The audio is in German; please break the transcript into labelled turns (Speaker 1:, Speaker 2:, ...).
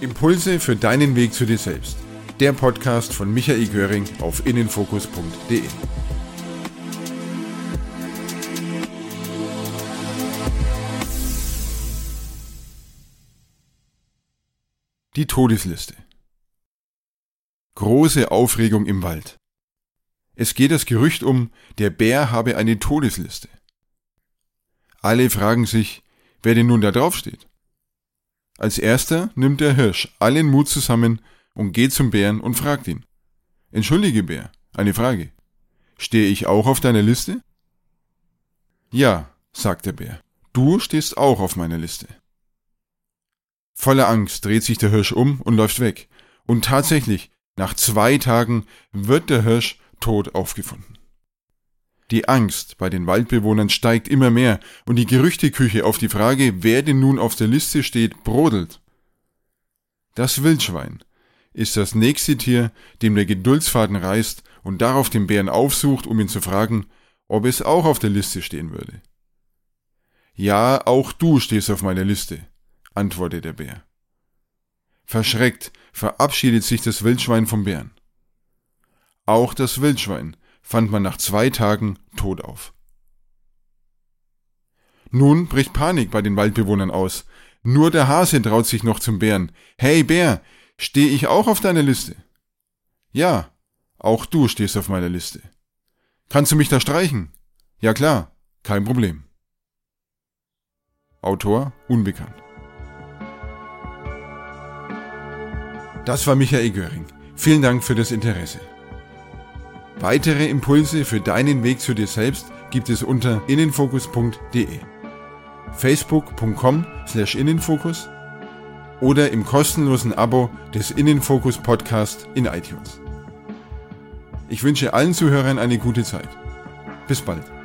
Speaker 1: Impulse für deinen Weg zu dir selbst. Der Podcast von Michael Göring auf innenfokus.de. Die Todesliste. Große Aufregung im Wald. Es geht das Gerücht um, der Bär habe eine Todesliste. Alle fragen sich, wer denn nun da drauf steht. Als erster nimmt der Hirsch allen Mut zusammen und geht zum Bären und fragt ihn. Entschuldige Bär, eine Frage. Stehe ich auch auf deiner Liste? Ja, sagt der Bär, du stehst auch auf meiner Liste. Voller Angst dreht sich der Hirsch um und läuft weg. Und tatsächlich, nach zwei Tagen wird der Hirsch tot aufgefunden. Die Angst bei den Waldbewohnern steigt immer mehr und die Gerüchteküche auf die Frage, wer denn nun auf der Liste steht, brodelt. Das Wildschwein ist das nächste Tier, dem der Geduldsfaden reißt und darauf den Bären aufsucht, um ihn zu fragen, ob es auch auf der Liste stehen würde. Ja, auch du stehst auf meiner Liste, antwortet der Bär. Verschreckt verabschiedet sich das Wildschwein vom Bären. Auch das Wildschwein fand man nach zwei Tagen tot auf. Nun bricht Panik bei den Waldbewohnern aus. Nur der Hase traut sich noch zum Bären. Hey Bär, stehe ich auch auf deiner Liste? Ja, auch du stehst auf meiner Liste. Kannst du mich da streichen? Ja klar, kein Problem. Autor unbekannt. Das war Michael Göring. Vielen Dank für das Interesse. Weitere Impulse für deinen Weg zu dir selbst gibt es unter innenfokus.de, facebook.com slash innenfokus oder im kostenlosen Abo des Innenfokus Podcast in iTunes. Ich wünsche allen Zuhörern eine gute Zeit. Bis bald.